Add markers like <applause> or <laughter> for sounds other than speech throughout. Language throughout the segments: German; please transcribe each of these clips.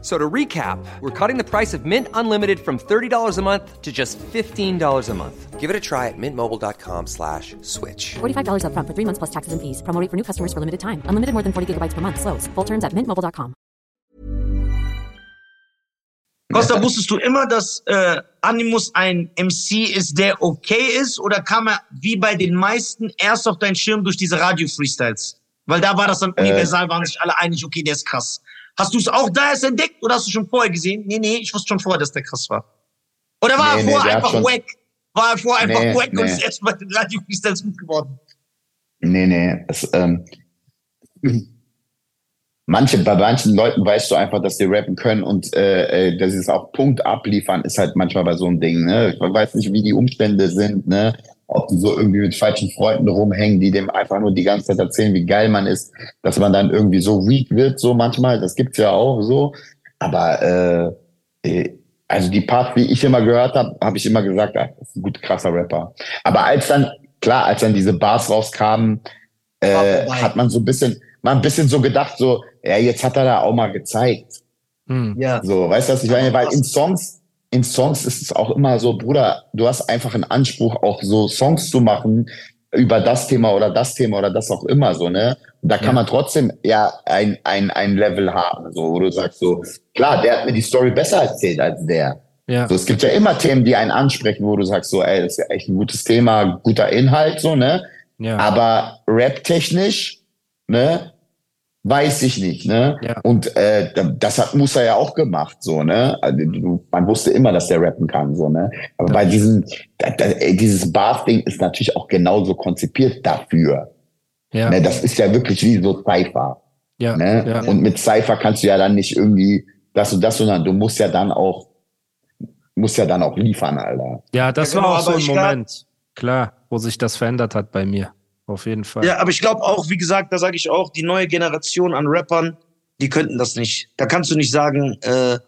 So to recap, we're cutting the price of Mint Unlimited from $30 a month to just $15 a month. Give it a try at mintmobile.com slash switch. $45 upfront for three months plus taxes and fees. Promo rate for new customers for limited time. Unlimited more than 40 gigabytes per month. Slows. Full terms at mintmobile.com. Costa, wusstest du immer, dass äh, Animus ein MC ist, der okay ist? Oder kam er wie bei den meisten erst auf deinen Schirm durch diese Radio-Freestyles? Weil da war das dann universal, waren sich alle einig, okay, der ist krass. Hast du es auch da erst entdeckt oder hast du schon vorher gesehen? Nee, nee, ich wusste schon vorher, dass der krass war. Oder war Nee, er nee, vorher hat einfach wack? War er vorher einfach Nee, wack und nee. ist erst bei den Radio-Freestyles gut geworden? Nee, nee. Es, ähm, manche, bei manchen Leuten weißt du einfach, dass die rappen können und äh, äh, dass sie es auch Punkt abliefern, ist halt manchmal bei so einem Ding. Ne? Ich weiß nicht, wie die Umstände sind, ne? Ob die so irgendwie mit falschen Freunden rumhängen, die dem einfach nur die ganze Zeit erzählen, wie geil man ist, dass man dann irgendwie so weak wird, so manchmal. Das gibt's ja auch so. Aber äh, äh, also die Parts, die ich immer gehört habe, habe ich immer gesagt, das ist ein gut krasser Rapper. Aber als dann, klar, als dann diese Bars rauskamen, äh, hat man so ein bisschen, mal ein bisschen so gedacht, so, ja, jetzt hat er da auch mal gezeigt. Hm. Ja. So, weißt du, was ich meine? Weil in Songs, in Songs ist es auch immer so, Bruder, du hast einfach einen Anspruch, auch so Songs zu machen über das Thema oder das Thema oder das auch immer so, ne? Und da kann Ja. man trotzdem ja ein, ein, ein Level haben, so, wo du sagst so, klar, der hat mir die Story besser erzählt als der. Ja. So, es gibt ja immer Themen, die einen ansprechen, wo du sagst so, ey, das ist ja echt ein gutes Thema, guter Inhalt, so, ne? ja. Aber rap-technisch, ne, weiß ich nicht, ne? Ja. Und äh, das hat Musa ja auch gemacht, so, ne? Also, du, man wusste immer, dass der rappen kann, so, ne? Aber bei diesem, da, da, dieses Bar-Ding ist natürlich auch genauso konzipiert dafür. ja. Ne? Das ist ja wirklich wie so Cypher. ja. Ne? ja. Und mit Cypher kannst du ja dann nicht irgendwie das und das, sondern du musst ja dann auch, musst ja dann auch liefern, Alter. Ja, das Ja, genau, war auch so aber ein Moment, klar, wo sich das verändert hat bei mir. Auf jeden Fall. Ja, aber ich glaube auch, wie gesagt, da sage ich auch, die neue Generation an Rappern, die könnten das nicht. Da kannst du nicht sagen, äh,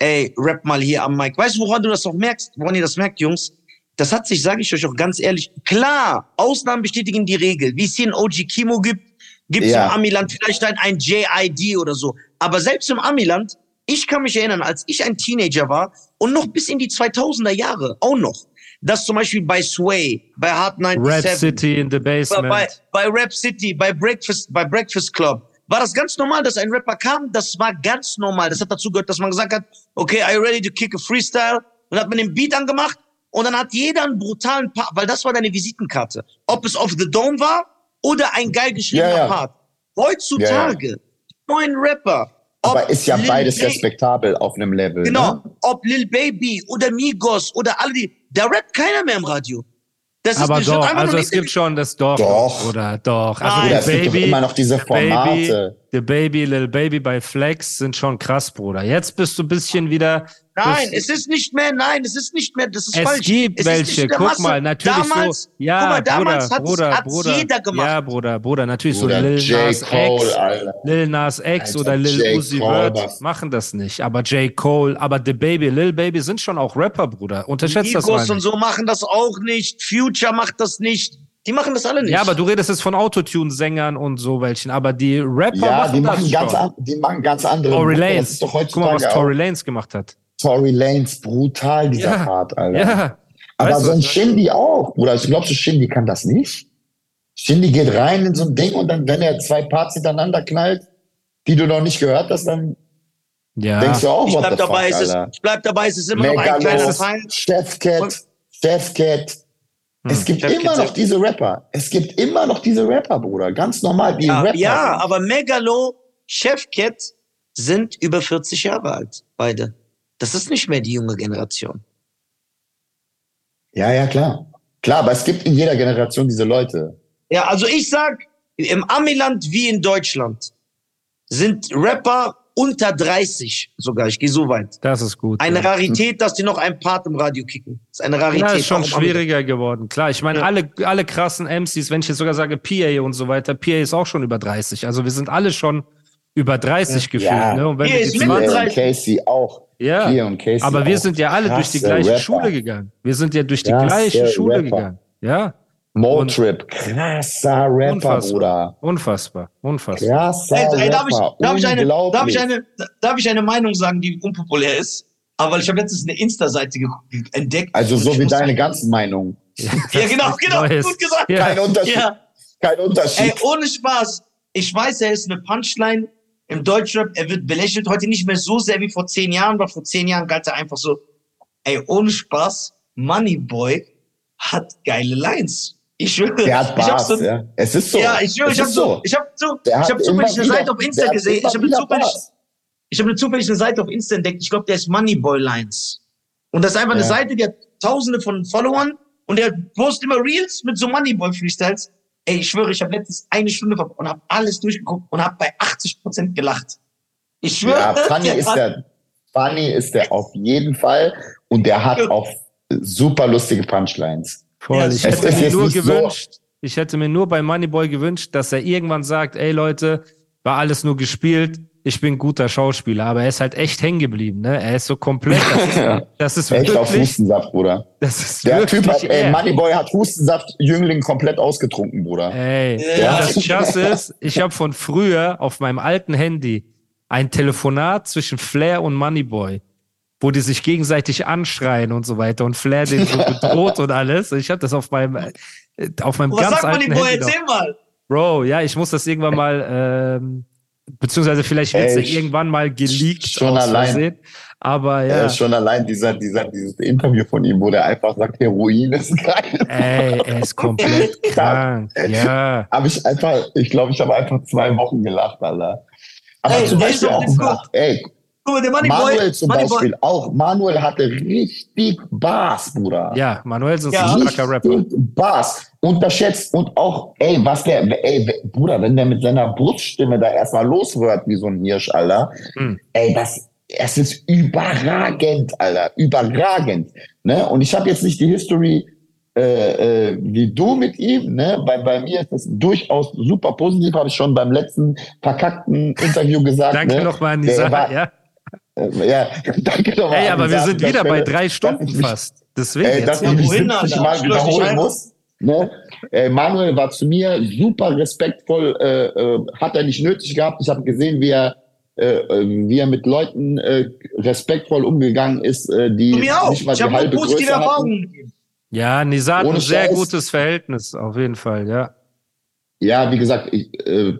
ey, rap mal hier am Mic. Weißt du, woran du das auch merkst? Woran ihr das merkt, Jungs? Das hat sich, sage ich euch auch ganz ehrlich, klar, Ausnahmen bestätigen die Regel. Wie es hier ein OG Kimo gibt, gibt es Ja. im Amiland vielleicht ein, ein JID oder so. Aber selbst im Amiland, ich kann mich erinnern, als ich ein Teenager war und noch bis in die 2000er Jahre, auch noch, dass zum Beispiel bei Sway, bei Hard 97, Rap City in the bei, Basement. bei, bei Rap City, bei Breakfast, bei Breakfast Club, war das ganz normal, dass ein Rapper kam. Das war ganz normal. Das hat dazu gehört, dass man gesagt hat, okay, are you ready to kick a freestyle? Und dann hat man den Beat angemacht und dann hat jeder einen brutalen Part, weil das war deine Visitenkarte. Ob es auf The Dome war oder ein geil geschriebener ja. Part. Heutzutage, die neuen Rapper. Ob Aber ist ja Lil beides Baby- respektabel auf einem Level. Genau. Ne? Ob Lil Baby oder Migos oder alle die, da rappt keiner mehr im Radio. Das ist aber wird doch, also es gibt schon das doch. Doch. Oder doch. Also Nein. Oder der es gibt doch Baby, immer noch diese Baby, Formate. Der Baby, Lil Baby bei Flex sind schon krass, Bruder. Jetzt bist du ein bisschen wieder. Nein, es ist nicht mehr, nein, es ist nicht mehr, das ist Es falsch. gibt es ist welche, nicht guck Masse. mal, natürlich damals, so. Ja, guck mal, damals Bruder, hat's- Bruder, hat's Bruder. jeder gemacht. Ja, Bruder, Bruder, natürlich Bruder, so Lil J. Nas Cole, X, Alter. Lil Nas X Alter, oder Lil J. Uzi Vert machen das nicht. Aber J. Cole, aber The Baby, Lil Baby sind schon auch Rapper, Bruder. Unterschätzt das mal Migos und nicht. so machen das auch nicht. Future macht das nicht. Die machen das alle nicht. Ja, aber du redest jetzt von Autotune-Sängern und so welchen, aber die Rapper Ja, machen die das machen, ganz schon. an, die machen ganz andere. Tory. Das doch Guck mal, was Tory. Lanez gemacht hat. Tory Lanez, brutal, dieser Ja. Part, Alter. Ja. Aber Weißt so ein was- Shindy auch. Bruder, also glaubst du, Shindy kann das nicht? Shindy geht rein in so ein Ding und dann, wenn er zwei Parts hintereinander knallt, die du noch nicht gehört hast, dann Ja. denkst du auch, ich what bleib dabei, fuck, es ist, Alter. ich bleib dabei, es ist immer noch ein Megalo, kleiner Teil. Chefcat, Chefcat. Hm. Es gibt Chefcat immer noch diese Rapper. Es gibt immer noch diese Rapper, Bruder. Ganz normal, die Ja, Rapper ja, sind. aber Megalo, Chefcat sind über 40 Jahre alt, beide. Das ist nicht mehr die junge Generation. Ja, ja, klar. Klar, aber es gibt in jeder Generation diese Leute. Ja, also ich sag, im Amiland wie in Deutschland sind Rapper unter 30 sogar. Ich gehe so weit. Das ist gut. Eine ja. Rarität, dass die noch einen Part im Radio kicken. Das ist eine Rarität. Ja, ist schon schwieriger geworden. Klar, ich meine, Ja. alle, alle krassen MCs, wenn ich jetzt sogar sage PA und so weiter, PA ist auch schon über 30. Also wir sind alle schon über 30 gefühlt. Ja. Ne? Und wenn Hier wir ist die Mitte 20 Clear und 30. Casey auch. Ja, Clear und Casey aber wir sind ja alle durch die gleiche Rapper. Schule gegangen. Wir sind ja durch die Krasse gleiche Schule Rapper. gegangen. Ja, Motrip, krasser Rapper, unfassbar. Bruder. Unfassbar, unfassbar. Krasser Ey, ey, darf, ich, Rapper. darf, ich eine, darf, ich eine, darf ich eine Meinung sagen, die unpopulär ist? Aber ich habe letztens eine Insta-Seite entdeckt. Also so ich wie deine ganzen Meinungen. Ja, <laughs> genau, genau, Neues. gut gesagt. Ja. Kein Unterschied. Ja. Kein Ey, Unterschied. ohne Spaß. Ich weiß, er ist eine Punchline im Deutschrap. Er wird belächelt heute nicht mehr so sehr wie vor zehn Jahren, weil vor zehn Jahren galt er einfach so. Ey, ohne Spaß. Moneyboy hat geile Lines. Ich schwöre. Der hat ich hab Bars, so, ja. Es ist so. Ja, ich schwöre, ich habe so, ich habe so, ich habe zufällig immer eine Seite wieder- auf Insta gesehen. Ich habe zufällig, ich habe eine zufällig eine Seite auf Insta entdeckt. Ich glaube, der ist Moneyboy Lines. Und das ist einfach eine Ja. Seite, die hat Tausende von Followern und der postet immer Reels mit so Moneyboy Freestyles. Ey, ich schwöre, ich habe letztens eine Stunde verbracht und habe alles durchgeguckt und habe bei 80 Prozent gelacht. Ich schwöre. Ja, <laughs> Funny der ist der, Funny ist der auf jeden Fall und der hat auch super lustige Punchlines. Voll. Ja, ich hätte mir nur nicht so- gewünscht, ich hätte mir nur bei Moneyboy gewünscht, dass er irgendwann sagt, ey Leute, war alles nur gespielt, ich bin guter Schauspieler, aber er ist halt echt hängen geblieben, ne? Er ist so komplett, das ist, <laughs> das ist Echt auf Hustensaft, Bruder. das ist Der wirklich Typ hat, ey, er. Moneyboy hat Hustensaft-Jüngling komplett ausgetrunken, Bruder. Ey, Ja. das Krasse ist, ich habe von früher auf meinem alten Handy ein Telefonat zwischen Flair und Moneyboy, wo die sich gegenseitig anschreien und so weiter und Flair den so <laughs> bedroht und alles. Ich habe das auf meinem äh, auf meinem Was ganz sagt alten Moneyboy? Handy noch. Erzähl mal. Bro, ja, ich muss das irgendwann mal, ähm, beziehungsweise vielleicht wird es irgendwann mal geleakt. schon allein. Versehen. Aber Ja. ja, schon allein dieser, dieser, dieses Interview von ihm, wo der einfach sagt, Heroin ist geil. ey, er ist komplett <laughs> krank. Ja. Habe ich einfach, ich glaube, ich habe einfach zwei Wochen gelacht, Alter. Aber Ey, zum Beispiel auch, go. ey, Manuel zum Moneyboy. Beispiel auch. Manuel hatte richtig Bars, Bruder. Ja, Manuel ist Ja. ein starker Rapper. Bars. Unterschätzt und auch, ey, was der, ey, Bruder, wenn der mit seiner Bruststimme da erstmal losrührt wie so ein Hirsch, Alter, Hm. ey, das, es ist überragend, Alter, überragend. Ne? Und ich habe jetzt nicht die History äh, äh, wie du mit ihm, ne? Bei, bei mir ist das durchaus super positiv, habe ich schon beim letzten verkackten Interview gesagt. Danke ne? nochmal an die Der Sache. war- Ja. Äh, ja, <laughs> danke nochmal. Ey, aber wir Sache, sind wieder bei drei Stunden ich mich- fast. Deswegen Ey, jetzt. dass ich mich wohin, 70 Alter? Mal wiederholen muss. Ne? Ey, Manuel war zu mir super respektvoll, äh, äh, hat er nicht nötig gehabt. Ich habe gesehen, wie er, äh, äh, wie er mit Leuten äh, respektvoll umgegangen ist, äh, die Zu mir auch. nicht mal Ich die halbe Größe hatten. Ja, Nisa hat ein sehr gutes Verhältnis, auf jeden Fall, ja. Ja, wie gesagt, ich, äh,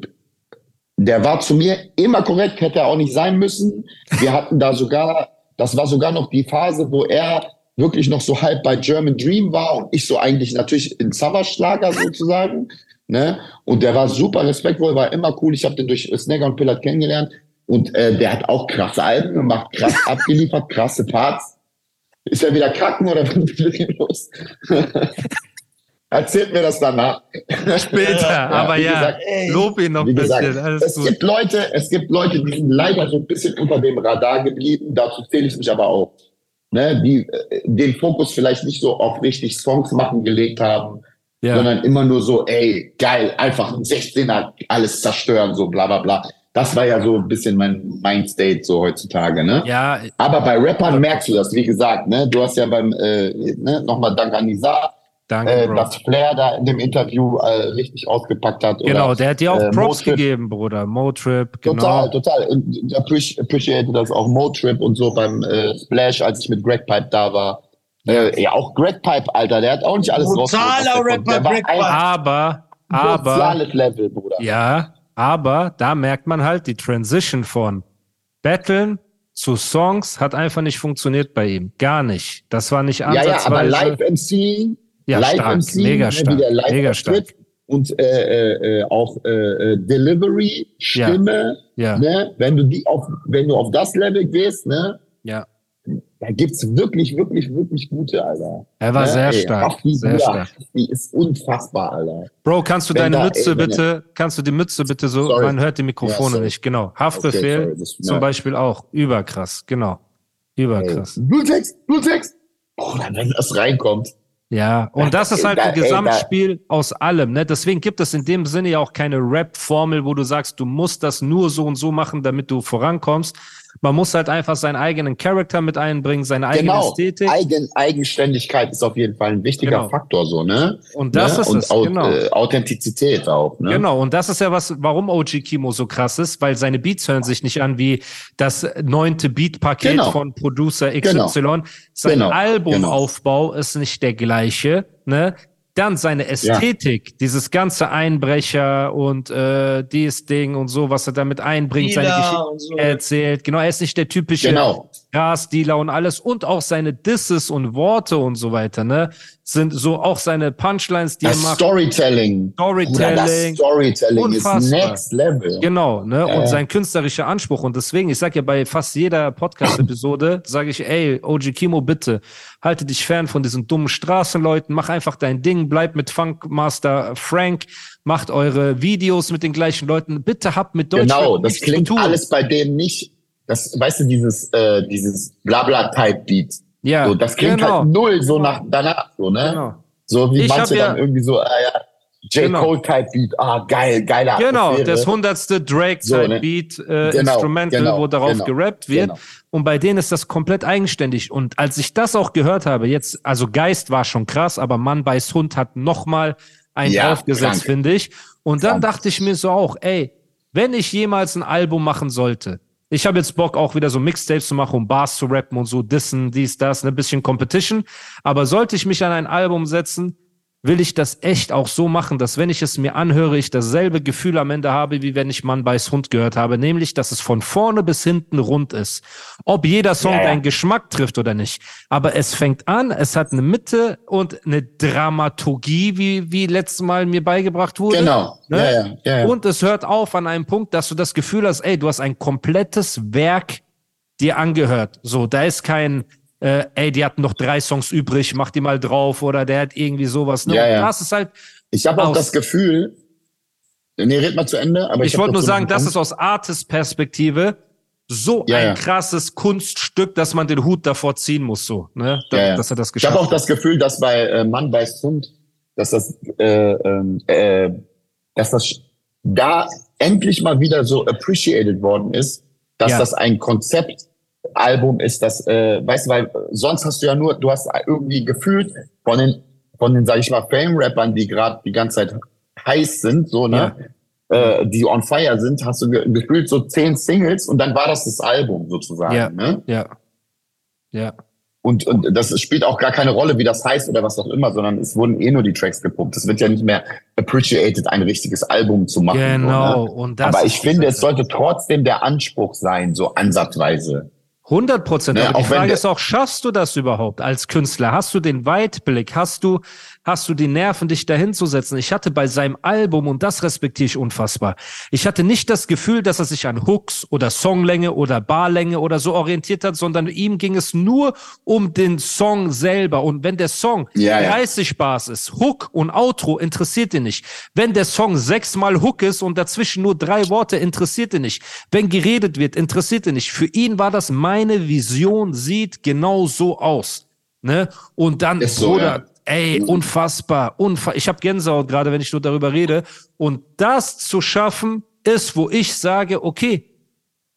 der war zu mir immer korrekt, hätte er auch nicht sein müssen. Wir hatten da sogar, das war sogar noch die Phase, wo er wirklich noch so halb bei German Dream war und ich so eigentlich natürlich in Savage-Schlager sozusagen. Ne? Und der war super respektvoll, war immer cool. Ich habe den durch Snagger und Pillard kennengelernt. Und äh, der hat auch krasse Alben gemacht, krass <laughs> abgeliefert, krasse Parts. Ist er wieder kacken oder was ist los? <laughs> Erzählt mir das danach. Später, <laughs> aber wie ja, gesagt, ey, lob ihn noch ein bisschen. gesagt, es gut. gibt Leute, es gibt Leute, die sind leider so ein bisschen unter dem Radar geblieben. Dazu zähle ich mich aber auch. Ne, die äh, den Fokus vielleicht nicht so auf richtig Songs machen gelegt haben, Ja. sondern immer nur so, ey, geil, einfach ein 16er, alles zerstören, so bla bla bla. Das war ja so ein bisschen mein Mindstate so heutzutage, ne? ja, Aber bei Rappern merkst du das, wie gesagt, ne? Du hast ja beim, äh, ne, nochmal Dank an Nisa, danke, äh, dass Flair da in dem Interview äh, richtig ausgepackt hat. Genau, oder, der hat dir auch äh, Props Motrip. gegeben, Bruder. Motrip, genau. Total, total. Und ich appreci- appreciate das auch Motrip und so beim äh, Splash, als ich mit Greg Pipe da war. Äh, ja, auch Greg Pipe, Alter, der hat auch nicht alles konnte. Rapper, Greg Pipe. Aber, aber, soziales Level, Bruder. ja, aber da merkt man halt die Transition von Battlen zu Songs hat einfach nicht funktioniert bei ihm. Gar nicht. Das war nicht ja, ja, aber ansatzweise. Live-MC, Ja, stark, Live-MC, mega stark, wie der live mega stark. und äh, äh, äh, auch äh, äh, Delivery, Ja. Stimme, Ja, ne, wenn du die auf, wenn du auf das Level gehst, ne, ja. da gibt's wirklich, wirklich, wirklich gute, Alter. Er war Ne, sehr ey, stark. Raffi, Sehr Bruder, stark. Die ist unfassbar, Alter. Bro, kannst du Wenn deine da- Mütze ey, bitte, kannst du die Mütze bitte so, Sorry. man hört die Mikrofone sorry. nicht, genau. Okay, Haftbefehl das- zum ja. Beispiel auch. Überkrass, genau. Überkrass. 06, 06. Bruder, wenn das reinkommt. Ja, und das ist halt ein Da- ey, da- Gesamtspiel aus allem. Ne? Deswegen gibt es in dem Sinne ja auch keine Rap-Formel, wo du sagst, du musst das nur so und so machen, damit du vorankommst. Man muss halt einfach seinen eigenen Charakter mit einbringen, seine eigene Genau. Ästhetik. Eigen, Eigenständigkeit ist auf jeden Fall ein wichtiger Genau. Faktor, so, ne? Und das ne? ist und es, Au genau. äh, Authentizität auch, ne? Genau, und das ist ja was, warum OG Kimo so krass ist, weil seine Beats hören sich nicht an wie das neunte Beat-Paket Genau. von Producer XY. Sein Genau. Albumaufbau ist nicht der gleiche, ne? Dann seine Ästhetik, dieses ganze Einbrecher und äh, dieses Ding und so, was er damit einbringt, seine Dealer Geschichte so. erzählt. Genau, er ist nicht der typische Genau. Grasdealer und alles und auch seine Disses und Worte und so weiter, ne? Sind so auch seine Punchlines, die Das er macht. Storytelling. Storytelling. Das Storytelling Unfassbar. ist next level. Genau, ne? Ja, und sein künstlerischer Anspruch. Und deswegen, ich sag ja bei fast jeder Podcast-Episode, <clears throat> sage ich, ey, OG Kimo, bitte, halte dich fern von diesen dummen Straßenleuten, mach einfach dein Ding, bleib mit Funkmaster Frank, macht eure Videos mit den gleichen Leuten. Bitte habt mit Deutschland Genau, das klingt alles bei denen nicht, das, weißt du, dieses, äh, dieses Blabla-Type-Beat. Ja, so, das klingt genau. halt null so nach danach, so, ne? Genau. So wie Ich manche hab ja- dann irgendwie so, ah ja, J. Genau. Cole-Type-Beat, ah, geil, geiler Genau, Atmosphäre. das hundertste drake So, ne? äh, Genau, Instrumental, genau, wo darauf genau, gerappt wird. genau. Und bei denen ist das komplett eigenständig. Und als ich das auch gehört habe, jetzt, also Geist war schon krass, aber Mann beißt Hund hat nochmal einen Ja, draufgesetzt, finde ich. Und dann Krank. dachte ich mir so auch, ey, wenn ich jemals ein Album machen sollte, ich habe jetzt Bock auch wieder so Mixtapes zu machen, um Bars zu rappen und so, dissen, dies, das, ein bisschen Competition. Aber sollte ich mich an ein Album setzen, will ich das echt auch so machen, dass wenn ich es mir anhöre, ich dasselbe Gefühl am Ende habe, wie wenn ich Mann beiß Hund gehört habe, nämlich, dass es von vorne bis hinten rund ist. Ob jeder Song Ja, ja. deinen Geschmack trifft oder nicht. Aber es fängt an, es hat eine Mitte und eine Dramaturgie, wie, wie letztes Mal mir beigebracht wurde. Genau, Ne? ja, ja, ja. Und es hört auf an einem Punkt, dass du das Gefühl hast, ey, du hast ein komplettes Werk dir angehört. So, da ist kein, äh, ey, die hatten noch drei Songs übrig, mach die mal drauf oder der hat irgendwie sowas. Ne? Ja, ja. Das ist halt, Ich habe auch das Gefühl, nee, red mal zu Ende, aber ich, ich wollte nur sagen, das ist aus Artist-Perspektive so Ja, ein krasses Kunststück, dass man den Hut davor ziehen muss, so, ne? Da. Dass er das Ich geschafft habe auch hat. das Gefühl, dass bei äh, Mann beißt Hund, dass das, äh, ähm, äh, dass das da endlich mal wieder so appreciated worden ist, dass das ein Konzeptalbum ist, das, äh, weißt du, weil sonst hast du ja nur, du hast irgendwie gefühlt von den, von den, sag ich mal, Fame-Rappern, die gerade die ganze Zeit heiß sind, so, ne? Äh, die on fire sind, hast du ge gefühlt so zehn Singles und dann war das das Album sozusagen. Ja. Ne? Ja. Ja. Und, und das spielt auch gar keine Rolle, wie das heißt oder was auch immer, sondern es wurden eh nur die Tracks gepumpt. Es wird ja nicht mehr appreciated, ein richtiges Album zu machen. Genau. So, ne? Und das Aber ich finde, es sollte trotzdem der Anspruch sein, so ansatzweise. 100 Prozent. Aber die Frage ist auch, schaffst du das überhaupt als Künstler? Hast du den Weitblick? Hast du, hast du die Nerven, dich dahin zu setzen? Ich hatte bei seinem Album, und das respektiere ich unfassbar, ich hatte nicht das Gefühl, dass er sich an Hooks oder Songlänge oder Barlänge oder so orientiert hat, sondern ihm ging es nur um den Song selber. Und wenn der Song Ja, ja. 30 Bars ist, Hook und Outro interessiert ihn nicht. Wenn der Song sechsmal Hook ist und dazwischen nur drei Worte, interessiert ihn nicht. Wenn geredet wird, interessiert ihn nicht. Für ihn war das meine Vision, sieht genau so aus. Ne? Und dann, Ist so, Bruder, ja. Ey, unfassbar, unfa ich habe Gänsehaut gerade, wenn ich nur darüber rede. Und das zu schaffen, ist, wo ich sage, okay,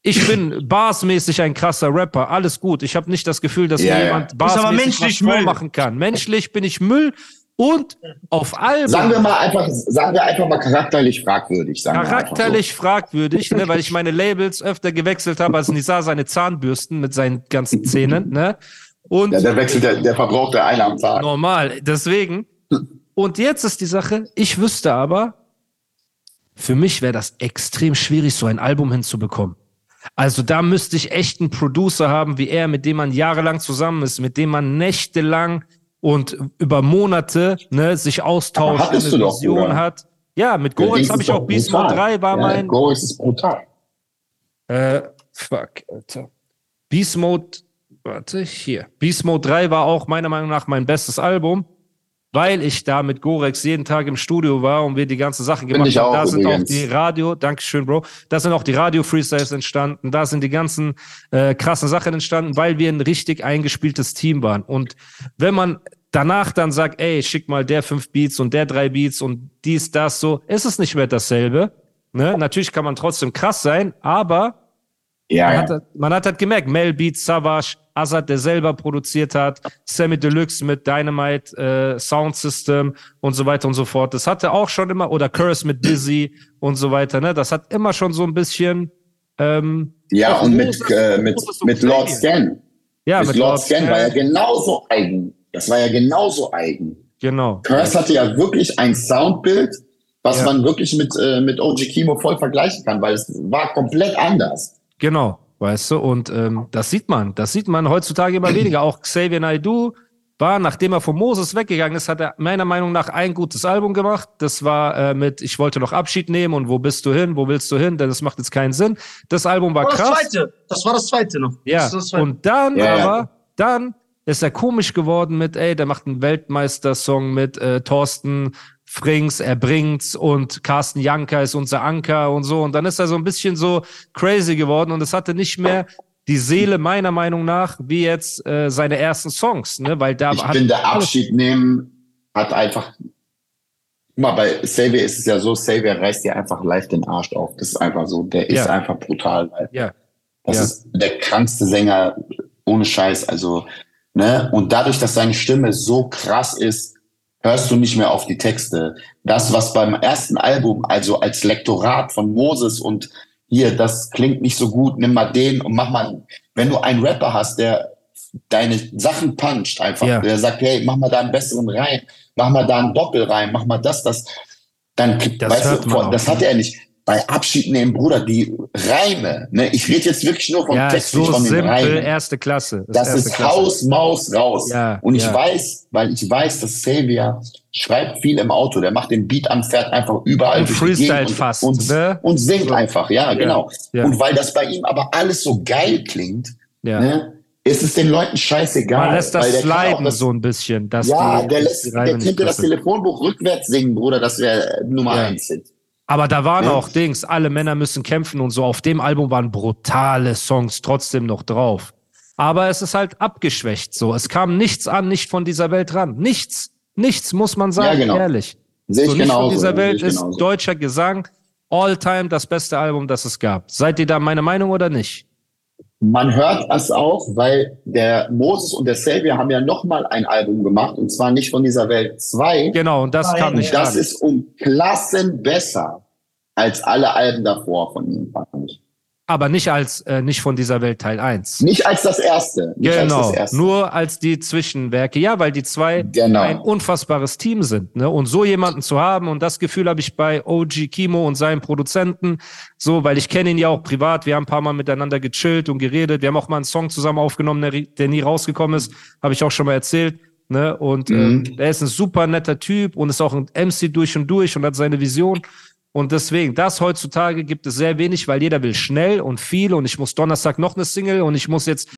ich bin <clears throat> barsmäßig ein krasser Rapper, alles gut. Ich habe nicht das Gefühl, dass Ja, mir jemand barsmäßig was vormachen kann. Menschlich bin ich Müll und auf Alben Sagen wir mal einfach, sagen wir einfach mal charakterlich fragwürdig. Sagen charakterlich fragwürdig, ne, weil ich meine Labels öfter gewechselt habe als Nisa seine Zahnbürsten mit seinen ganzen Zähnen, ne? Und. Ja, der wechselt, der, der verbraucht der eine am Tag. normal, deswegen. Und jetzt ist die Sache, ich wüsste aber, für mich wäre das extrem schwierig, so ein Album hinzubekommen. Also da müsste ich echt einen Producer haben, wie er, mit dem man jahrelang zusammen ist, mit dem man nächtelang und über Monate ne, sich austauscht, eine du doch, Vision Bruder. hat. Ja, mit Goritz habe ich auch Beast Mode 3 war ja, mein. Goris ist brutal. Äh, fuck, Alter. Beast Mode, warte, hier. Beast Mode 3 war auch meiner Meinung nach mein bestes Album, weil ich da mit Gorex jeden Tag im Studio war und wir die ganze Sache gemacht haben. Da sind übrigens. auch die Radio, Dankeschön, Bro, da sind auch die Radio-Freestyles entstanden, da sind die ganzen äh, krassen Sachen entstanden, weil wir ein richtig eingespieltes Team waren. Und wenn man danach dann sagt, ey, schick mal der fünf Beats und der drei Beats und dies, das, so, ist es nicht mehr dasselbe. Ne? Natürlich kann man trotzdem krass sein, aber Ja, man, ja. hat, man hat halt gemerkt, Mel Beats, Savage, Azad, der selber produziert hat, Sammy Deluxe mit Dynamite, äh, Sound System und so weiter und so fort. Das hatte auch schon immer, oder Curse mit Dizzy und so weiter, ne? Das hat immer schon so ein bisschen, ähm, Ja, und mit, äh, mit, und mit Lord. Scan. ja, mit, Lord Scan war ja genauso eigen. Das war ja genauso eigen. genau. Curse hatte ja wirklich ein Soundbild, was Ja. man wirklich mit, äh, mit OG Kimo voll vergleichen kann, weil es war komplett anders. Genau, weißt du, und ähm, das sieht man, das sieht man heutzutage immer weniger. Auch Xavier Naidoo war, nachdem er von Moses weggegangen ist, hat er meiner Meinung nach ein gutes Album gemacht. Das war äh, mit Ich wollte noch Abschied nehmen und wo bist du hin, wo willst du hin, denn das macht jetzt keinen Sinn. Das Album war Das war das krass. zweite. Das war das zweite noch. Ja, Das das zweite. und dann Ja, ja. aber, dann ist er komisch geworden mit, ey, der macht einen Weltmeistersong mit äh, Thorsten Frings, er bringt's und Carsten Janker ist unser Anker und so. Und dann ist er so ein bisschen so crazy geworden und es hatte nicht mehr die Seele meiner Meinung nach wie jetzt äh, seine ersten Songs, ne, weil da Ich finde, Abschied nehmen hat einfach. Guck mal, bei Xavier ist es ja so, Xavier reißt dir einfach live den Arsch auf. Das ist einfach so. Der ist Ja. einfach brutal. Ja, Das Ja. ist der krankste Sänger ohne Scheiß. Also, ne? Und dadurch, dass seine Stimme so krass ist, hörst du nicht mehr auf die Texte. Das, was beim ersten Album, also als Lektorat von Moses und hier, das klingt nicht so gut, nimm mal den und mach mal, wenn du einen Rapper hast, der deine Sachen puncht einfach, Ja. der sagt, hey, mach mal da einen besseren Reim, mach mal da einen Doppelreim, mach mal das, das, dann, Das weißt du, das hat er nicht. Bei Abschied nehmen, Bruder, die Reime, ne, ich rede jetzt wirklich nur vom ja, Text, so von den simpel, Reimen. erste Klasse. Das erste ist Haus, Maus, raus. Ja, und ich ja. weiß, weil ich weiß, dass Xavier schreibt viel im Auto. Der macht den Beat an, fährt einfach überall Und durch und, fast, und, ne? und singt So. einfach. Ja, genau. Und weil das bei ihm aber alles so geil klingt, ne, ist es den Leuten scheißegal. Man lässt das sliden das- so ein bisschen. Dass ja, die, der, lässt, der könnte das. Telefonbuch rückwärts singen, Bruder. Das wäre Nummer eins Hit. Aber da waren Ja. auch Dings, alle Männer müssen kämpfen und so. Auf dem Album waren brutale Songs trotzdem noch drauf. Aber es ist halt abgeschwächt so. Es kam nichts an, nicht von dieser Welt ran. Nichts. Nichts, muss man sagen, Ja, genau. ehrlich. Sehe ich so nicht genauso. von dieser Welt ist genauso. deutscher Gesang all time das beste Album, das es gab. Seid ihr da meine Meinung oder nicht? Man hört das auch, weil der Moses und der Xavier haben ja nochmal ein Album gemacht und zwar nicht von dieser Welt 2. Genau, und das Nein, kam Und nicht das an. ist um Klassen besser als alle Alben davor von ihm, fand ich. Aber nicht als äh, nicht von dieser Welt Teil 1. Nicht als das erste. Nicht als Genau, das erste. nur als die Zwischenwerke. Ja, weil die zwei Genau. ein unfassbares Team sind. Ne? Und so jemanden zu haben, und das Gefühl habe ich bei OG Kimo und seinem Produzenten, so, weil ich kenne ihn ja auch privat, wir haben ein paar Mal miteinander gechillt und geredet, wir haben auch mal einen Song zusammen aufgenommen, der, der nie rausgekommen ist, habe ich auch schon mal erzählt. Ne? Und Mhm. ähm, er ist ein super netter Typ und ist auch ein MC durch und durch und hat seine Vision. Und deswegen, das heutzutage gibt es sehr wenig, weil jeder will schnell und viel und ich muss Donnerstag noch eine Single und ich muss jetzt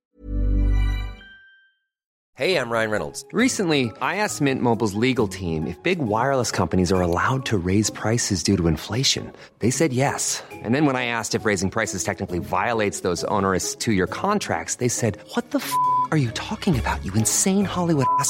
Hey, I'm Ryan Reynolds. Recently, I asked Mint Mobile's legal team if big wireless companies are allowed to raise prices due to inflation. They said yes. And then when I asked if raising prices technically violates those onerous two year contracts, they said, What the f are you talking about, you insane Hollywood ass?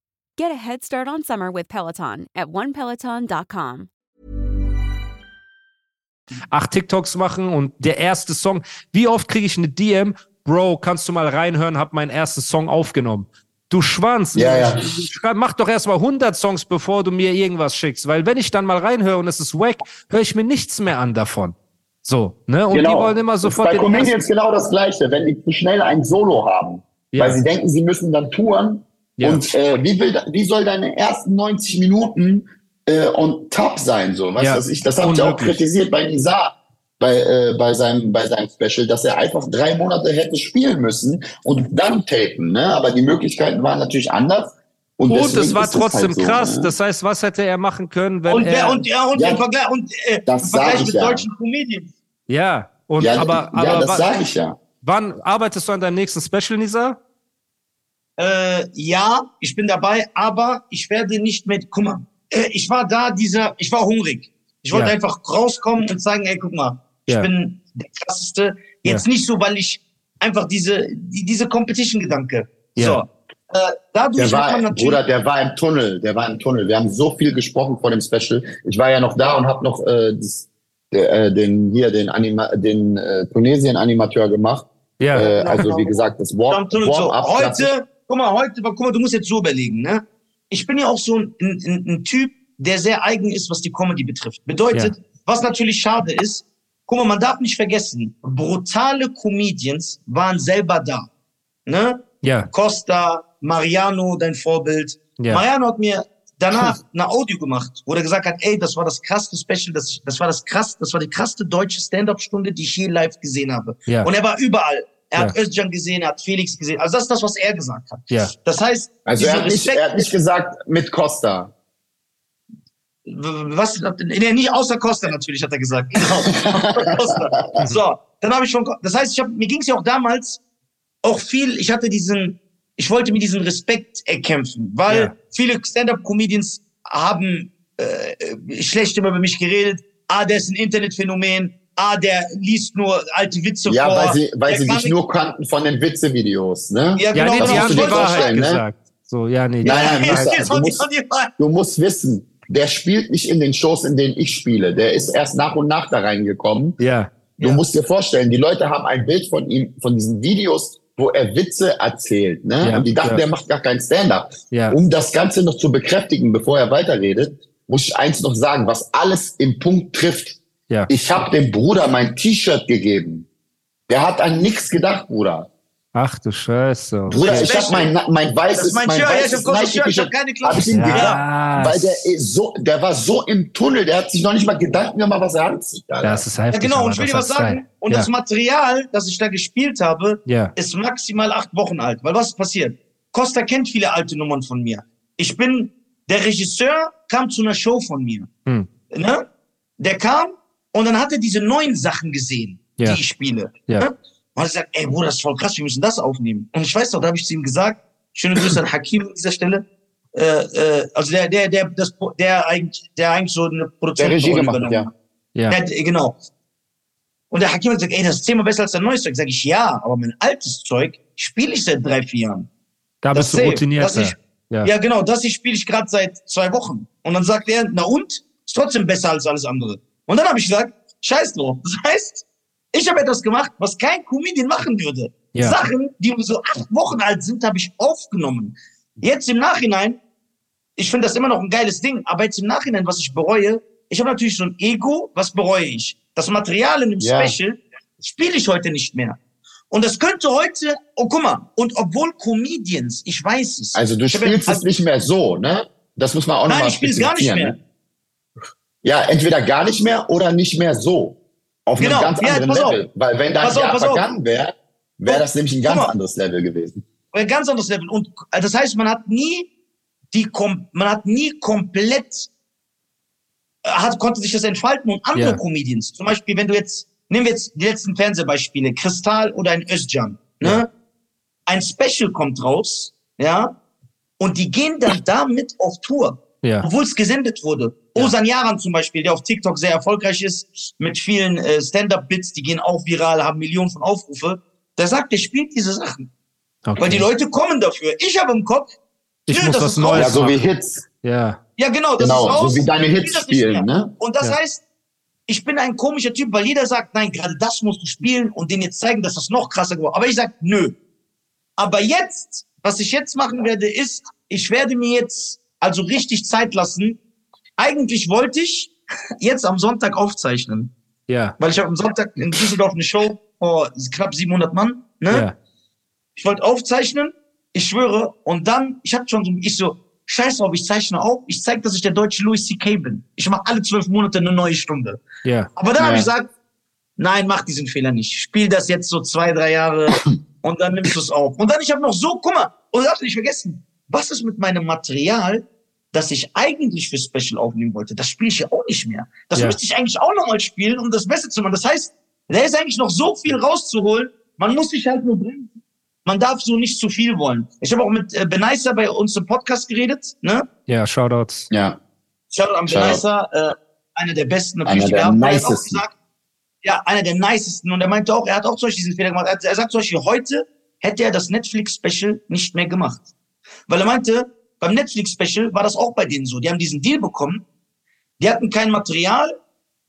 Get a head start on summer with Peloton at onepeloton.com. acht TikToks machen und der erste Song. Wie oft kriege ich eine DM? Bro, kannst du mal reinhören? Hab meinen ersten Song aufgenommen. Du Schwanz. Ja, ja. Schreib, mach doch erst mal 100 Songs, bevor du mir irgendwas schickst. Weil wenn ich dann mal reinhöre und es ist wack, höre ich mir nichts mehr an davon. So, ne? Und die wollen immer sofort Genau. Bei Comedians genau das Gleiche, wenn die zu schnell ein Solo haben, Ja. weil sie denken, sie müssen dann touren. Ja. Und äh, wie, will, wie soll deine ersten 90 Minuten äh, on top sein? So, weißt Ja. du, was ich, das habe ich auch kritisiert bei Nizar. Bei, äh, bei, seinem, bei seinem Special, dass er einfach drei Monate hätte spielen müssen und dann tapen. Ne? Aber die Möglichkeiten waren natürlich anders. Und, deswegen es war halt trotzdem so, krass. ne? Das heißt, was hätte er machen können, wenn Und, er. und, ja, und Ja, im Vergleich, und, äh, im das Vergleich ich mit ja. deutschen Comedians. ja, und ja, aber, aber ja, das sage ich ja. wann arbeitest du an deinem nächsten Special, Nisa? Äh, ja, ich bin dabei, aber ich werde nicht mit, guck mal, äh, ich war da, dieser, ich war hungrig. Ich wollte Ja. einfach rauskommen und sagen, ey, guck mal, ich Ja. bin der krasseste. Jetzt nicht so, weil ich einfach diese, die, diese Competition-Gedanke. Ja. So. Äh, dadurch Der war, natürlich. Bruder, der war im Tunnel, der war im Tunnel. Wir haben so viel gesprochen vor dem Special. Ich war ja noch da und habe noch äh, das, äh, den hier den Anima den äh, Tunesien-Animateur gemacht. Ja. Äh, also wie gesagt, das Warm, Am Tunnel so. Warm-up. Heute, guck mal, heute, guck mal, du musst jetzt so überlegen, ne? Ich bin ja auch so ein, ein, ein Typ, der sehr eigen ist, was die Comedy betrifft. Bedeutet, was natürlich schade ist, guck mal, man darf nicht vergessen, brutale Comedians waren selber da. Ne? Ja. Costa, Mariano, dein Vorbild. Ja. Mariano hat mir danach <laughs> eine Audio gemacht, wo er gesagt hat, ey, das war das krasseste Special, das, das war das krass, das war die krasseste deutsche Stand-up-Stunde, die ich je live gesehen habe. Ja. Und er war überall. Er hat Ja. Özcan gesehen, er hat Felix gesehen. Also das ist das, was er gesagt hat. Ja. Das heißt, Also er hat, nicht, er hat nicht gesagt mit Costa. was, nee, nicht außer Costa natürlich, hat er gesagt. Genau. <laughs> So, dann habe ich schon, das heißt, ich hab, mir ging es ja auch damals auch viel, ich hatte diesen, ich wollte mir diesen Respekt erkämpfen, weil Ja. viele Stand-Up-Comedians haben äh, schlecht immer über mich geredet. Ah, der ist ein Internetphänomen. Ah, der liest nur alte Witze Ja, vor. weil sie, weil Der sie dich nicht- nur kannten von den Witzevideos, ne? Ja, Ja, genau. nee, das die musst haben du die Wahrheit vorstellen, ne? gesagt. So, ja, nee. Nein, nein, Ja, du musst- rein. Du musst wissen, der spielt nicht in den Shows, in denen ich spiele. Der ist erst nach und nach da reingekommen. Ja. Du Ja. musst dir vorstellen, die Leute haben ein Bild von ihm, von diesen Videos, wo er Witze erzählt, ne? Ja, Und die dachten, ja. der macht gar keinen Stand-up. Ja. Um das Ganze noch zu bekräftigen, bevor er weiterredet, muss ich eins noch sagen, was alles im Punkt trifft. Ja. Ich habe dem Bruder mein T-Shirt gegeben. Der hat an nichts gedacht, Bruder. Ach du Scheiße. Bruder, Okay. ich habe mein, mein weißes, Das ist mein mein Shirt, ja, ich weißes hab Shirt, ich Nike-T-Shirt. hab keine Hab ich ihm Klasse. gedacht, Ja. weil der ist so, der war so im Tunnel, der hat sich noch nicht mal Gedanken gemacht, was er anzieht. Alter. Das ist Ja, heftig. genau, aber und ich will dir was sagen. geil. Und ja. das Material, das ich da gespielt habe, Ja. ist maximal acht Wochen alt. Weil was ist passiert? Costa kennt viele alte Nummern von mir. Ich bin, der Regisseur kam zu einer Show von mir. Hm. Ne? Der kam und dann hat er diese neuen Sachen gesehen, Ja. die ich spiele. Ja. Ne? Und er sagt, ey Bruder, das ist voll krass, wir müssen das aufnehmen. Und ich weiß doch, da habe ich zu ihm gesagt, schöne Grüße an Hakim an dieser Stelle. Äh, äh, also der, der, der, das, der eigentlich, der eigentlich so eine Produktion Der Regie gemacht, hat. Ja. Ja, d- genau. Und der Hakim hat gesagt, ey, das ist zehnmal besser als dein neues Zeug. Sag ich, ja, aber mein altes Zeug spiele ich seit drei, vier Jahren. Da Das bist du. Das ich- ja. Ja, genau, das spiele ich gerade seit zwei Wochen. Und dann sagt er, na und? Ist trotzdem besser als alles andere. Und dann habe ich gesagt, scheiß drauf. Das heißt, ich habe etwas gemacht, was kein Comedian machen würde. Ja. Sachen, die so acht Wochen alt sind, habe ich aufgenommen. Jetzt im Nachhinein, ich finde das immer noch ein geiles Ding, aber jetzt im Nachhinein, was ich bereue, ich habe natürlich so ein Ego, was bereue ich? Das Material in dem Ja. Special spiele ich heute nicht mehr. Und das könnte heute, oh guck mal, und obwohl Comedians, ich weiß es. Also du Ich hab ja- spielst es nicht mehr so, ne? Das muss man auch Nein, nochmal ich spiele es gar nicht mehr. Ne? Ja, entweder gar nicht mehr oder nicht mehr so. Auf Genau, einem ganz ja, anderen pass auf. Level. Weil wenn da ein Pass auf, Jahr vergangen wäre, wäre das nämlich ein ganz anderes Level gewesen. ein ganz anderes Level. Und äh, das heißt, man hat nie die, kom man hat nie komplett, äh, hat, konnte sich das entfalten und andere Ja. Comedians, zum Beispiel, wenn du jetzt, nehmen wir jetzt die letzten Fernsehbeispiele, Kristall oder ein Özcan, ne? Ja. Ein Special kommt raus, ja, und die gehen dann damit auf Tour, Ja. obwohl es gesendet wurde. Osan Yaran zum Beispiel, der auf TikTok sehr erfolgreich ist, mit vielen äh, Stand-Up-Bits, die gehen auch viral, haben Millionen von Aufrufe, der sagt, der spielt diese Sachen. Okay. Weil die Leute kommen dafür. Ich habe im Kopf, ich nö, muss das was ist Neues raus. Ja, so wie machen. Hits. Ja. ja genau, das Genau, ist raus. so wie deine Ich Hits spielen, ne? Und das Ja. heißt, ich bin ein komischer Typ, weil jeder sagt, nein, gerade das musst du spielen und denen jetzt zeigen, dass das noch krasser geworden Aber ich sag, nö. Aber jetzt, was ich jetzt machen werde, ist, ich werde mir jetzt also richtig Zeit lassen. Eigentlich wollte ich jetzt am Sonntag aufzeichnen. Ja. Weil ich habe am Sonntag in Düsseldorf eine Show vor knapp 700 Mann. Ne? Ja. Ich wollte aufzeichnen, ich schwöre, und dann, ich hatte schon so, ich so, scheiß drauf, ich zeichne auf, ich zeig, dass ich der deutsche Louis C.K. bin. Ich mache alle zwölf Monate eine neue Stunde. Ja. Aber dann Ja. habe ich gesagt, nein, mach diesen Fehler nicht. Spiel das jetzt so zwei, drei Jahre <coughs> und dann nimmst du es auf. Und dann, ich habe noch so, guck mal, und darfst du nicht vergessen, was ist mit meinem Material, das ich eigentlich für Special aufnehmen wollte? Das spiele ich ja auch nicht mehr. Das Ja. müsste ich eigentlich auch nochmal spielen, um das Beste zu machen. Das heißt, da ist eigentlich noch so viel rauszuholen. Man muss sich halt nur bringen. Man darf so nicht zu viel wollen. Ich habe auch mit äh, Benaisa bei uns im Podcast geredet, ne? Ja, Shoutouts. Ja. Shoutout an Shoutout. Benaisa, äh, einer der besten natürlich, Einer der haben. Er hat auch nicesten. gesagt, ja, einer der nicesten. Und er meinte auch, er hat auch zum Beispiel diesen Fehler gemacht. Er, er sagt zum Beispiel, heute hätte er das Netflix-Special nicht mehr gemacht. Weil er meinte, beim Netflix-Special war das auch bei denen so. Die haben diesen Deal bekommen, die hatten kein Material,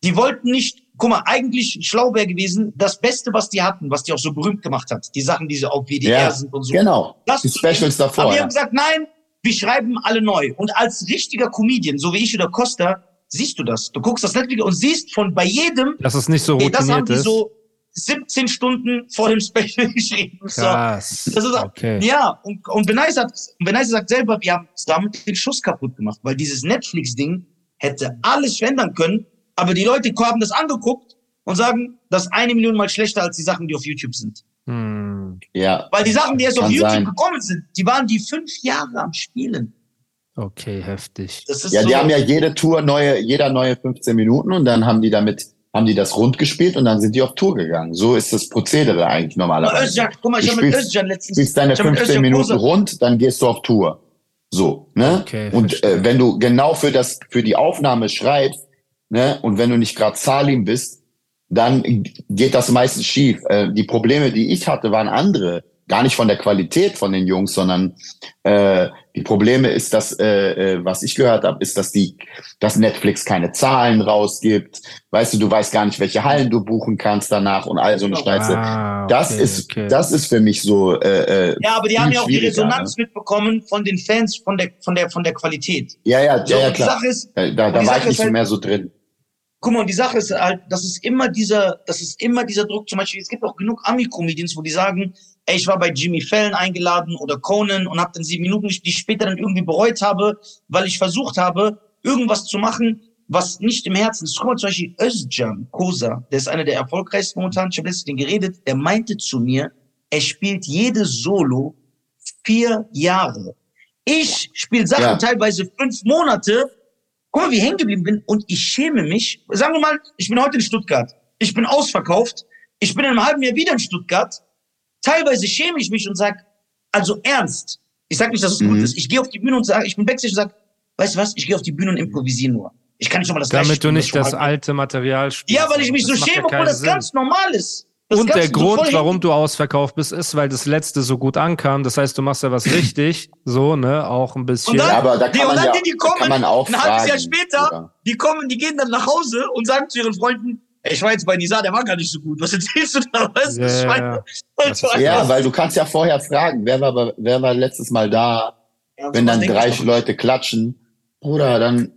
die wollten nicht, guck mal, eigentlich schlau wäre gewesen, das Beste, was die hatten, was die auch so berühmt gemacht hat, die Sachen, die so auf WDR Ja, sind und so. genau. Das Die. Specials davor, Aber ja. haben gesagt, nein, wir schreiben alle neu. Und als richtiger Comedian, so wie ich oder Costa, siehst du das. Du guckst das Netflix und siehst von bei jedem, Dass es nicht so okay, das haben routiniert die ist. so 17 Stunden vor dem Special <laughs> geschrieben. So. Krass. Das ist, okay. Ja, und, und Benice hat, Benice sagt selber, wir haben damit den Schuss kaputt gemacht, weil dieses Netflix-Ding hätte alles verändern können, aber die Leute haben das angeguckt und sagen, das ist eine Million mal schlechter als die Sachen, die auf YouTube sind. Hm. Ja. Weil die Sachen, die jetzt auf YouTube sein. gekommen sind, die waren die fünf Jahre am Spielen. Okay, heftig. Das ist Ja, so, die haben ja jede Tour neue, jeder neue 15 Minuten und dann haben die damit, haben die das rund gespielt und dann sind die auf Tour gegangen. So ist das Prozedere eigentlich normalerweise. Özcan, guck mal, ich Du habe mit spielst- Özcan letztens. spielst deine ich hab mit 15 Özcan Minuten rund, dann gehst du auf Tour. So, ne? Okay, und äh, wenn du genau für das, für die Aufnahme schreibst, ne, und wenn du nicht gerade Salim bist, dann geht das meistens schief. Äh, die Probleme, die ich hatte, waren andere. Gar nicht von der Qualität von den Jungs, sondern äh, die Probleme ist, dass, äh, äh, was ich gehört habe, ist, dass die, dass Netflix keine Zahlen rausgibt. Weißt du, du weißt gar nicht, welche Hallen du buchen kannst danach und all so eine Scheiße. Ah, Das okay, ist, okay. das ist für mich so. Äh, äh, Ja, aber die haben ja auch die Resonanz mitbekommen von den Fans, von der, von der, von der Qualität. ja, ja, So, ja, ja, und die klar. Sache ist, Äh, Da, da war Sache ich nicht halt- mehr so drin. Guck mal, und die Sache ist halt, das ist immer dieser, das ist immer dieser Druck. Zum Beispiel, es gibt auch genug Ami-Comedians, wo die sagen, ey, ich war bei Jimmy Fallon eingeladen oder Conan und habe dann sieben Minuten, die ich später dann irgendwie bereut habe, weil ich versucht habe, irgendwas zu machen, was nicht im Herzen ist. Guck mal, zum Beispiel Özcan Kosa, der ist einer der erfolgreichsten momentan, ich habe letztens den geredet, der meinte zu mir, er spielt jede Solo vier Jahre. Ich spiele Sachen Ja. teilweise fünf Monate. Guck mal, wie ich hängen geblieben bin und ich schäme mich. Sagen wir mal, ich bin heute in Stuttgart. Ich bin ausverkauft. Ich bin in einem halben Jahr wieder in Stuttgart. Teilweise schäme ich mich und sag, also ernst. Ich sag nicht, dass es gut Mhm. ist. Ich gehe auf die Bühne und sage, ich bin Backstage und sag, weißt du was, ich gehe auf die Bühne und improvisiere nur. Ich kann nicht nochmal das Damit du nicht das alte Material spielst. Ja, weil ich mich so Das schäme, obwohl das Sinn. ganz normal ist. Das Und der Grund, warum du ausverkauft bist, ist, weil das letzte so gut ankam. Das heißt, du machst ja was <clears throat> richtig. So, ne? Auch ein bisschen. Und dann, Ja, aber da die, kann und man dann ja- die, die kommen, kann man auch ein halbes Jahr später, oder? die kommen, die gehen dann nach Hause und sagen zu ihren Freunden, ey, ich war jetzt bei Nisa, der war gar nicht so gut. Was erzählst du da? Ja. also, Das ist- Ja, weil du kannst ja vorher fragen, wer war, wer war letztes Mal da, Ja, wenn dann drei. Leute klatschen. Bruder, dann,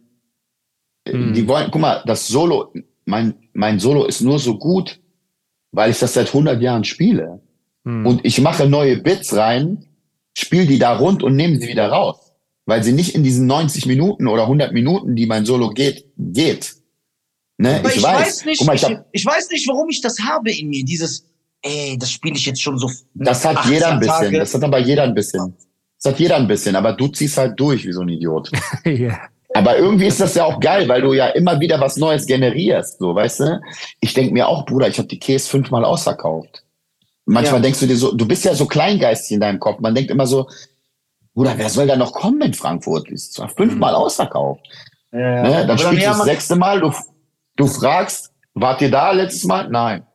äh, Hm. die wollen, guck mal, das Solo, mein, mein Solo ist nur so gut, weil ich das seit 100 Jahren spiele. Hm. Und ich mache neue Bits rein, spiele die da rund und nehme sie wieder raus. Weil sie nicht in diesen 90 Minuten oder 100 Minuten, die mein Solo geht, geht. Ne? Aber ich, ich, weiß. weiß nicht, mal, ich hab, ich weiß nicht, warum ich das habe in mir. Dieses, ey, das spiele ich jetzt schon so. das hat 18 jeder ein bisschen. Tage. Das hat aber jeder ein bisschen. Das hat jeder ein bisschen. Aber du ziehst halt durch wie so ein Idiot. <laughs> ja. Aber irgendwie ist das ja auch geil, weil du ja immer wieder was Neues generierst, so, weißt du? Ich denk mir auch, Bruder, ich habe die Käse fünfmal ausverkauft. Manchmal Ja. denkst du dir so, du bist ja so kleingeistig in deinem Kopf. Man denkt immer so, Bruder, wer soll da noch kommen in Frankfurt? Ist zwar fünfmal ausverkauft. Ja, ja. Ne? Dann Aber spielst du das sechste Mal, du, du fragst, wart ihr da letztes Mal? Nein.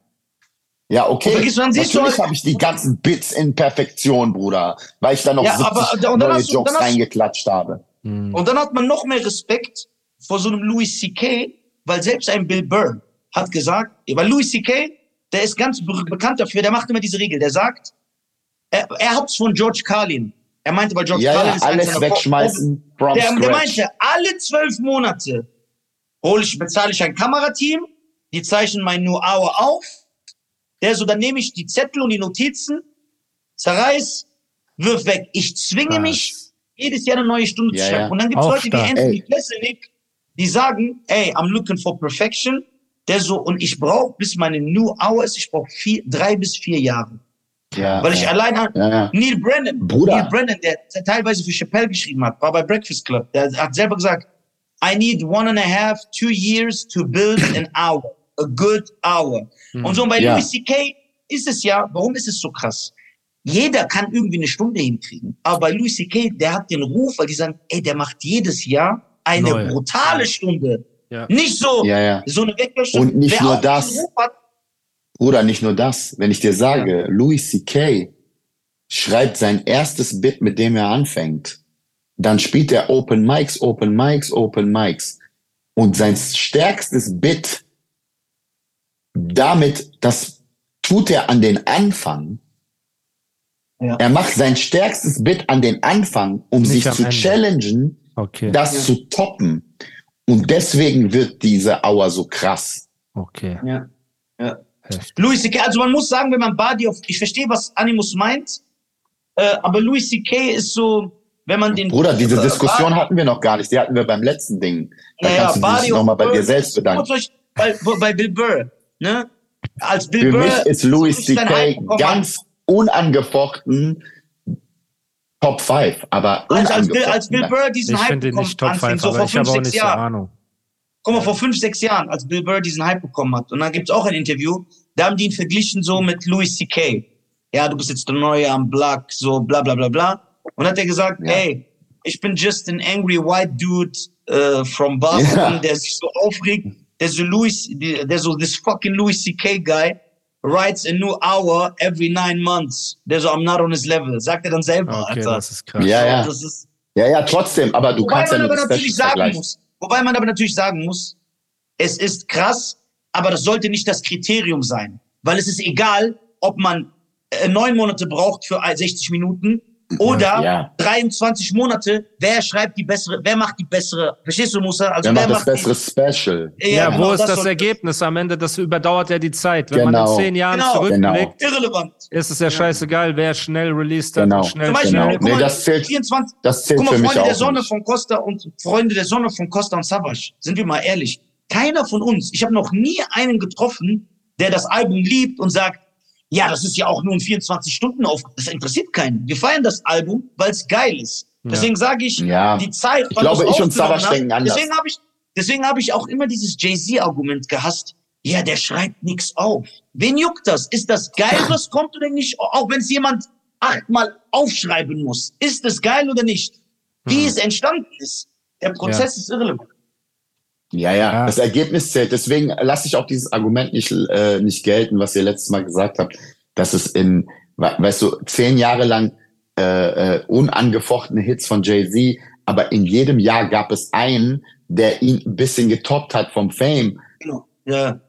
Ja, okay. Vergiss, dann siehst Natürlich habe ich die ganzen Bits in Perfektion, Bruder, weil ich da noch Ja, 70 aber- dann neue Jokes dann hast- reingeklatscht habe. Hm. Und dann hat man noch mehr Respekt vor so einem Louis C.K., weil selbst ein Bill Burr hat gesagt, weil Louis C.K., der ist ganz be bekannt dafür, der macht immer diese Regel, der sagt, er, er hat's von George Carlin. Er meinte bei George Ja, Carlin ja, alles wegschmeißen from Der, der meinte, alle zwölf Monate hol ich, bezahle ich ein Kamerateam, die zeichnen mein Hour auf. Der so, dann nehme ich die Zettel und die Notizen, zerreiß, wirf weg. Ich zwinge Krass. mich, jedes Jahr eine neue Stunde Ja, zu schreiben. ja. Und dann gibt's Auch Leute stark. wie Anthony Ey. Klesenik, die sagen, ey, I'm looking for perfection. Der so, und ich brauche, bis meine New Hour ist, ich brauche vier, drei bis vier Jahre. Ja, Weil ich ja. allein an Ja, ja. Neil Brennan, Bruder. Neil Brennan, der teilweise für Chappelle geschrieben hat, war bei Breakfast Club. Der hat selber gesagt, I need one and a half, two years to build an hour, a good hour. Und so bei Ja. Louis C.K. ist es ja, warum ist es so krass? Jeder kann irgendwie eine Stunde hinkriegen. Aber bei Louis C.K., der hat den Ruf, weil die sagen, ey, der macht jedes Jahr eine Neu. brutale Stunde. Ja. Nicht so, Ja, ja. so eine Wegwäschstunde. Und nicht Wer nur das. Hat, Bruder, nicht nur das. Wenn ich dir sage, Louis C.K. schreibt sein erstes Bit, mit dem er anfängt, dann spielt er Open Mics, Open Mics, Open Mics. Und sein stärkstes Bit, damit, das tut er an den Anfang. Ja. Er macht sein stärkstes Bit an den Anfang, um Nicht sich zu Ende. challengen, Okay. das zu toppen. Und deswegen wird diese Hour so krass. okay. ja. Ja. Louis C.K., also man muss sagen, wenn man Body auf, ich verstehe, was Animus meint, äh, aber Louis C.K. ist so, wenn man den... Bruder, diese äh, Diskussion Body- hatten wir noch gar nicht. Die hatten wir beim letzten Ding. Da Ja, ja, kannst du dich Body of nochmal bei dir selbst bedanken. Euch Bei, bei Bill Burr, ne? Als Bill Für Burr... mich ist Louis C.K. bekommen ganz unangefochten Top 5, aber hat. als, als, Bill, als Bill Burr diesen Ich Hype bekommen nicht Top anfing, 5, so vor ich habe fünf, auch sechs Jahren. Ahnung. Guck mal, vor fünf, sechs Jahren, als Bill Burr diesen Hype bekommen hat. Und dann gibt's auch ein Interview, da haben die ihn verglichen so mit Louis C.K. Ja, du bist jetzt der Neue am Block, so bla bla bla bla. Und hat er gesagt, Ja. ey, ich bin just an angry white dude äh, from Boston, Ja. der sich so aufregt, der so Louis, der so this fucking Louis C.K. guy writes a new hour every nine months. Der so, I'm not on his level. Sagt er dann selber, Okay, Alter. das ist krass. Ja, ja. Das ist, Ja, ja, trotzdem, aber du Wobei kannst ja man aber natürlich sagen vergleichen. muss, wobei man aber natürlich sagen muss, es ist krass, aber das sollte nicht das Kriterium sein. Weil es ist egal, ob man äh, neun Monate braucht für 60 Minuten oder Ja. 23 Monate. Wer schreibt die bessere, wer macht die bessere, verstehst du, Musa? Also Wer macht das die- bessere Special? Ja, genau, wo ist das, soll- Ergebnis am Ende? Das überdauert ja die Zeit. Wenn man Genau. in zehn Jahren Genau. zurückblickt, Irrelevant. ist es ja scheißegal, wer schnell released hat Genau. und schnell, Zum Beispiel, Genau. schnell. guck mal, Nee, das zählt- 24, Das zählt Guck mal, für mich Freunde der Sonne nicht. von Costa und Freunde der Sonne von Costa und Savage, sind wir mal ehrlich. Keiner von uns, ich habe noch nie einen getroffen, der das Album liebt und sagt, ja, das ist ja auch nur ein 24 Stunden auf. Das interessiert keinen. Wir feiern das Album, weil es geil ist. Deswegen sage ich, Ja. die Zeit. Ich glaube, ich und Savage denken anders. Deswegen habe ich, deswegen habe ich auch immer dieses Jay-Z-Argument gehasst. Ja, der schreibt nichts auf. Wen juckt das? Ist das geil, was kommt oder nicht? Auch wenn es jemand achtmal aufschreiben muss. Ist es geil oder nicht? Wie es entstanden ist. Der Prozess ist irrelevant. Ja, ja, Ja. das Ergebnis zählt. Deswegen lasse ich auch dieses Argument nicht, äh, nicht gelten, was ihr letztes Mal gesagt habt, dass es in, we- weißt du, zehn Jahre lang äh, äh, unangefochtene Hits von Jay-Z, aber in jedem Jahr gab es einen, der ihn ein bisschen getoppt hat vom Fame. Genau. Ja.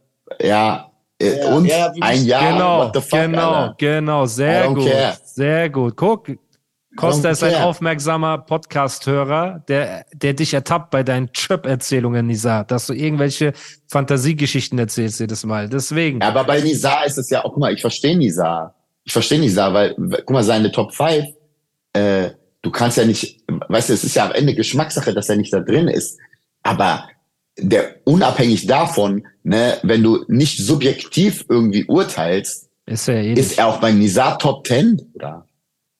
Ja, äh, Ja, und ja, ein Jahr, Genau, what the fuck, genau, Alter. genau, sehr gut, care. sehr gut. Guck, Costa ist ein aufmerksamer Podcast-Hörer, der, der dich ertappt bei deinen Trip-Erzählungen, Nisa, dass du irgendwelche Fantasiegeschichten erzählst jedes Mal. Deswegen. Aber bei Nizar ist es ja auch, guck mal, ich verstehe Nizar. Ich verstehe Nizar, weil, guck mal, seine Top 5, äh, du kannst ja nicht, weißt du, es ist ja am Ende Geschmackssache, dass er nicht da drin ist. Aber der, unabhängig davon, ne, wenn du nicht subjektiv irgendwie urteilst, Ist ja eh ist er auch bei Nizar Top 10, oder?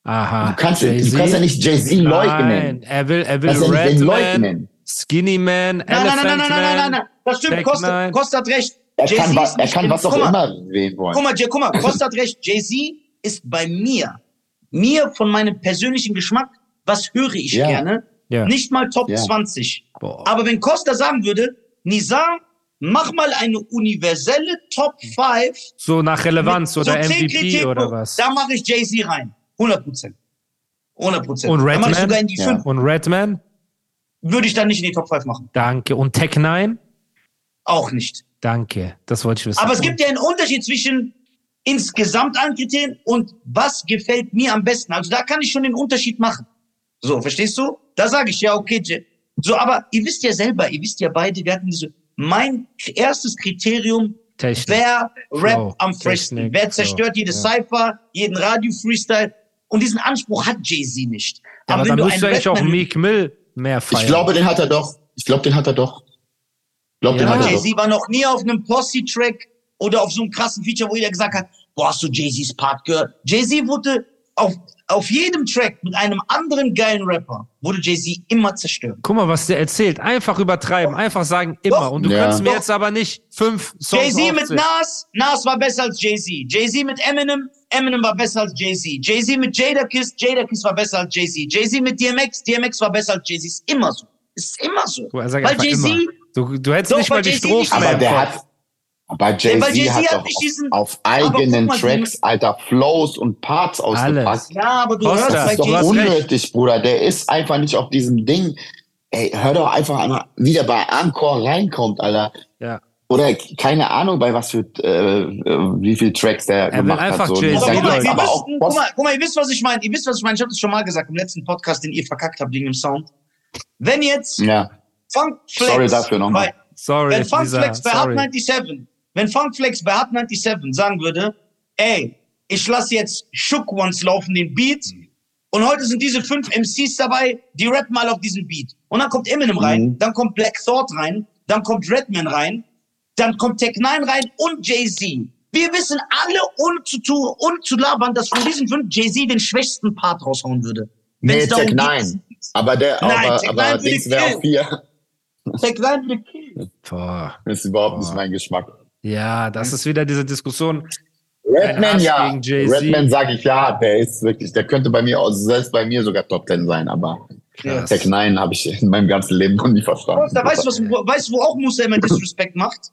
Aha. Du kannst, du kannst ja nicht Jay-Z leugnen. Nein, er will, er will Redman, leugnen. Skinny Man, Nein, nein, nein, Elephant nein, nein, nein, nein, nein. Das stimmt. Costa. Costa hat recht. Er kann, was, ist er kann was auch immer wählen wollen. Guck mal, Jay, guck mal, Costa hat recht. Jay-Z ist bei mir. Mir von meinem persönlichen Geschmack, was höre ich Ja. gerne? Ja. Nicht mal Top Ja. 20. Boah. Aber wenn Costa sagen würde, Nizar, mach mal eine universelle Top 5. So nach Relevanz mit oder so 10 MVP oder was? Da mache ich Jay-Z rein. 100 Prozent. 100 Prozent. Und Redman? sogar in die Ja. 5. Und Redman? Würde ich dann nicht in die Top 5 machen. Danke. Und Tech 9? Auch nicht. Danke. Das wollte ich wissen. Aber es gibt ja einen Unterschied zwischen insgesamt allen Kriterien und was gefällt mir am besten. Also da kann ich schon den Unterschied machen. So, verstehst du? Da sage ich ja, okay, Je- so, aber ihr wisst ja selber, ihr wisst ja beide, wir hatten diese, mein erstes Kriterium, Technik. wer rappt am frischsten, wer zerstört jede ja. Cypher, jeden Radio-Freestyle. Und diesen Anspruch hat Jay-Z nicht. Ja, aber wenn dann müsste eigentlich auch Meek Mill mehr feiern. Ich glaube, den hat er doch. Ich glaube, den hat er doch. Ich glaube, den Ja. hat er. Jay-Z war noch nie auf einem Posse-Track oder auf so einem krassen Feature, wo jeder gesagt hat, boah, hast du Jay-Z's Part gehört? Jay-Z wurde auf, auf jedem Track mit einem anderen geilen Rapper, wurde Jay-Z immer zerstört. Guck mal, was der erzählt. Einfach übertreiben, einfach sagen immer. Doch. Und du Ja. kannst mir Doch. jetzt aber nicht fünf Songs Jay-Z mit. Nas, Nas war besser als Jay-Z. Jay-Z mit Eminem, Eminem war besser als Jay-Z. Jay-Z mit Jadakiss, Jadakiss war besser als Jay-Z. Jay-Z mit DMX, DMX war besser als Jay-Z. Ist immer so. Ist immer so. Sagt Weil Jay-Z. Du, du hättest Doch, nicht mal die nicht- Aber der hat, aber Ja, Jay-Z Jay-Z hat hat doch diesen- auf eigenen mal, Tracks, alter, Flows und Parts ausgepackt. Alles. ja, aber du Costa, hörst Das bei ist doch recht. unnötig, Bruder. Der ist einfach nicht auf diesem Ding. Ey, hör doch einfach einmal, wie der bei Encore reinkommt, Alter. Oder keine Ahnung, bei was für, äh, äh, wie viel Tracks der will gemacht einfach hat. So. Da guck mal, auch müssten, guck mal, guck mal, ihr wisst, was ich meine. Ihr wisst, was ich meine. Ich habe das schon mal gesagt im letzten Podcast, den ihr verkackt habt wegen dem Sound. Wenn jetzt Ja, Funk Flex Sorry dafür nochmal. bei, Sorry, wenn Funk Flex bei. Hot 97, wenn Funk Flex bei Hot 97 sagen würde, ey, ich lasse jetzt Shook Ones laufen, den Beat, und heute sind diese fünf MCs dabei, die rappen mal auf diesen Beat. Und dann kommt Eminem rein, Mhm. dann kommt Black Thought rein, dann kommt Redman rein, dann kommt Tech 9 rein und Jay-Z. Wir wissen alle, ohne zu, tun, ohne zu labern, dass von diesen fünf Jay-Z den schwächsten Part raushauen würde. Nee, Wenn's Tech geht- 9. Aber der, Nein, aber, Tech aber 9 würde Dings wäre auf vier. Tech 9 würde killen. Boah. Das ist überhaupt Boah. nicht mein Geschmack. Ja, das ist wieder diese Diskussion. Redman, ja. Redman sage ich ja, der ist wirklich, der könnte bei mir, auch- selbst bei mir sogar Top 10 sein, aber Krass. Tech 9 habe ich in meinem ganzen Leben noch nie verstanden. Da weißt du, was, wo- weißt du, wo auch Musa immer Disrespect macht?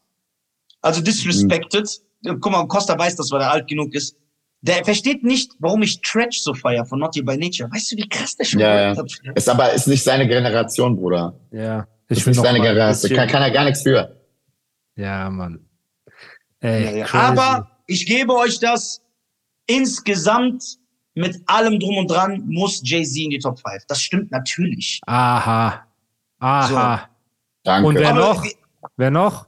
Also disrespected. Guck mal, Costa weiß das, weil er alt genug ist. Der versteht nicht, warum ich Trash so feier von Naughty by Nature. Weißt du, wie krass der schon Ja, ja. hat? Ist aber ist nicht seine Generation, Bruder. Ja. Ist will nicht seine Generation. Kann, kann er gar nichts für. Ja, Mann. Ey, Ja, ja. Aber ich gebe euch das. Insgesamt mit allem drum und dran muss Jay-Z in die Top 5. Das stimmt natürlich. Aha. Aha. Danke. Und wer Aber- noch? Wer noch?